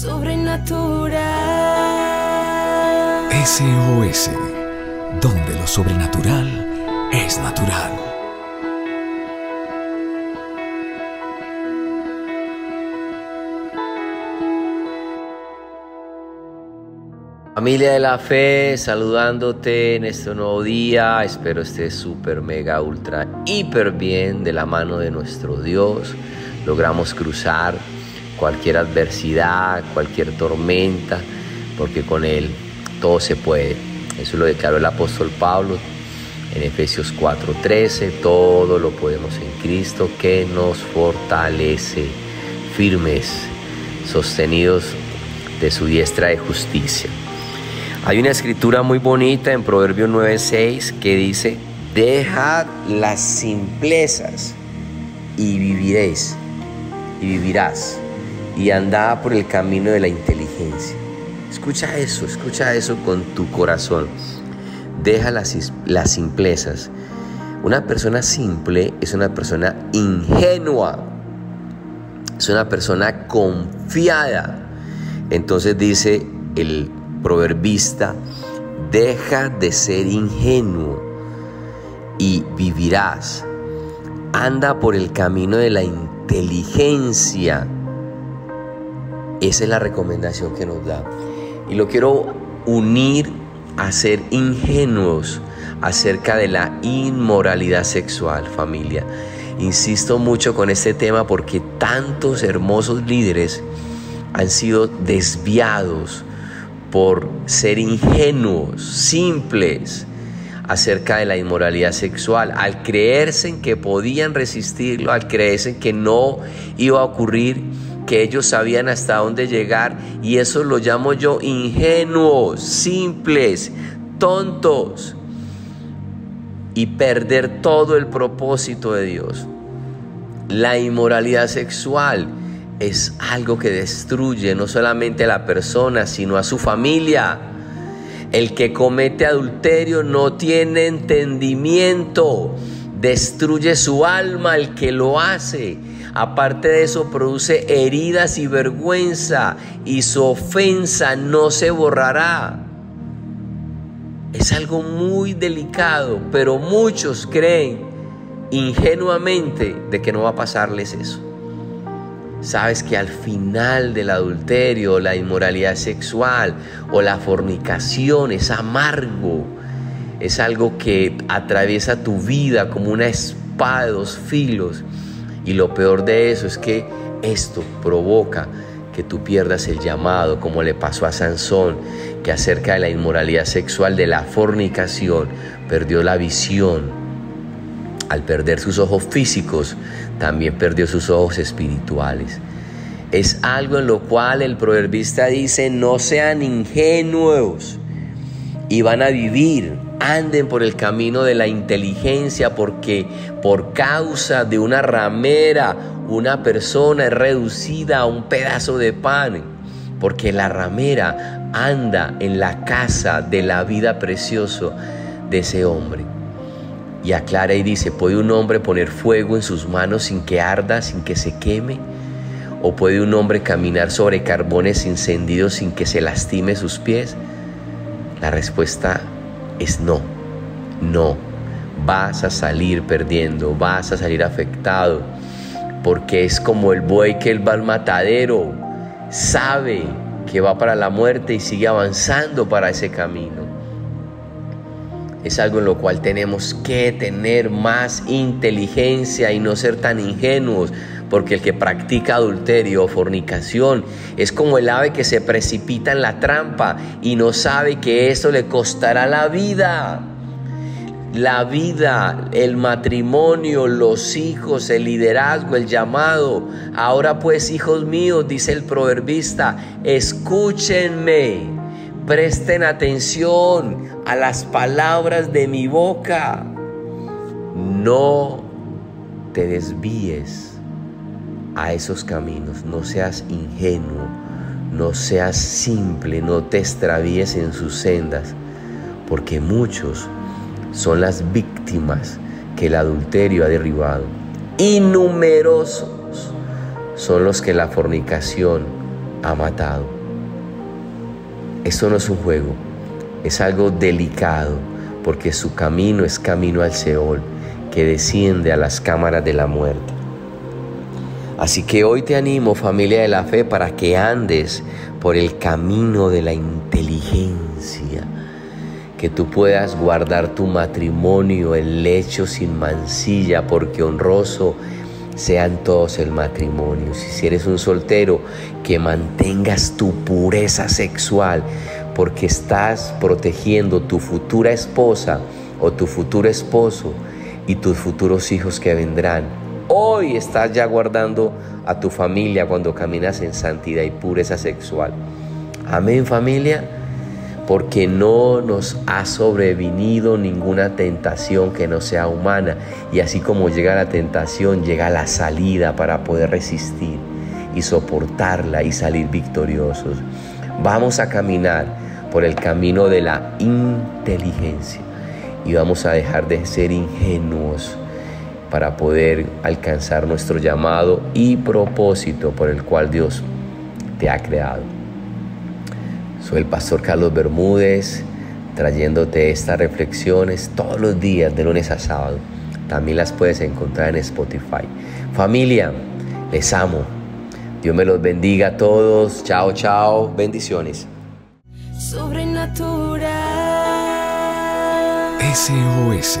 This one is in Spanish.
Sobrenatural. SOS, donde lo sobrenatural es natural. Familia de la fe, saludándote en este nuevo día. Espero estés súper, mega, ultra, hiper bien de la mano de nuestro Dios. Logramos cruzar cualquier adversidad, cualquier tormenta, porque con Él todo se puede. Eso lo declaró el apóstol Pablo en Efesios 4:13. Todo lo podemos en Cristo que nos fortalece, firmes, sostenidos de su diestra de justicia. Hay una escritura muy bonita en Proverbios 9:6 que dice, dejad las simplezas y viviréis, y vivirás, y andad por el camino de la inteligencia. Escucha eso, escucha eso con tu corazón. Deja las, las simplezas. Una persona simple es una persona ingenua, es una persona confiada. Entonces dice el proverbista, deja de ser ingenuo y vivirás. Anda por el camino de la inteligencia. Esa es la recomendación que nos da. Y lo quiero unir a ser ingenuos acerca de la inmoralidad sexual, familia. Insisto mucho con este tema porque tantos hermosos líderes han sido desviados por ser ingenuos, simples acerca de la inmoralidad sexual, al creerse en que podían resistirlo, al creerse que no iba a ocurrir, que ellos sabían hasta dónde llegar, y eso lo llamo yo ingenuos, simples, tontos, y perder todo el propósito de Dios. La inmoralidad sexual es algo que destruye no solamente a la persona, sino a su familia. El que comete adulterio no tiene entendimiento, destruye su alma el que lo hace. Aparte de eso, produce heridas y vergüenza y su ofensa no se borrará. Es algo muy delicado, pero muchos creen ingenuamente de que no va a pasarles eso. Sabes que al final del adulterio, la inmoralidad sexual o la fornicación es amargo. Es algo que atraviesa tu vida como una espada de dos filos. Y lo peor de eso es que esto provoca que tú pierdas el llamado, como le pasó a Sansón, que acerca de la inmoralidad sexual, de la fornicación, perdió la visión al perder sus ojos físicos, también perdió sus ojos espirituales. Es algo en lo cual el proverbista dice, no sean ingenuos y van a vivir, anden por el camino de la inteligencia, porque por causa de una ramera, una persona es reducida a un pedazo de pan, porque la ramera anda en la casa de la vida preciosa de ese hombre y aclara y dice, ¿puede un hombre poner fuego en sus manos sin que arda, sin que se queme? ¿O puede un hombre caminar sobre carbones encendidos sin que se lastime sus pies? La respuesta es no, no. Vas a salir perdiendo, vas a salir afectado, porque es como el buey que él va al matadero, sabe que va para la muerte y sigue avanzando para ese camino. Es algo en lo cual tenemos que tener más inteligencia y no ser tan ingenuos, porque el que practica adulterio o fornicación es como el ave que se precipita en la trampa y no sabe que eso le costará la vida. La vida, el matrimonio, los hijos, el liderazgo, el llamado. Ahora pues, hijos míos, dice el proverbista, escúchenme Presten atención a las palabras de mi boca. No te desvíes a esos caminos, no seas ingenuo, no seas simple, no te extravíes en sus sendas, porque muchos son las víctimas que el adulterio ha derribado. Y numerosos son los que la fornicación ha matado. Esto no es un juego, es algo delicado porque su camino es camino al Seol que desciende a las cámaras de la muerte. Así que hoy te animo familia de la fe para que andes por el camino de la inteligencia, que tú puedas guardar tu matrimonio, el lecho sin mancilla, porque honroso sean todos el matrimonio. Si eres un soltero, que mantengas tu pureza sexual, porque estás protegiendo tu futura esposa o tu futuro esposo y tus futuros hijos que vendrán. Hoy estás ya guardando a tu familia cuando caminas en santidad y pureza sexual. Amén familia, porque no nos ha sobrevenido ninguna tentación que no sea humana. Y así como llega la tentación, llega la salida para poder resistir y soportarla y salir victoriosos. Vamos a caminar por el camino de la inteligencia y vamos a dejar de ser ingenuos para poder alcanzar nuestro llamado y propósito por el cual Dios te ha creado. Soy el pastor Carlos Bermúdez trayéndote estas reflexiones todos los días de lunes a sábado. También las puedes encontrar en Spotify. Familia, les amo. Dios me los bendiga a todos. Chao, chao. Bendiciones sobrenatural. SOS,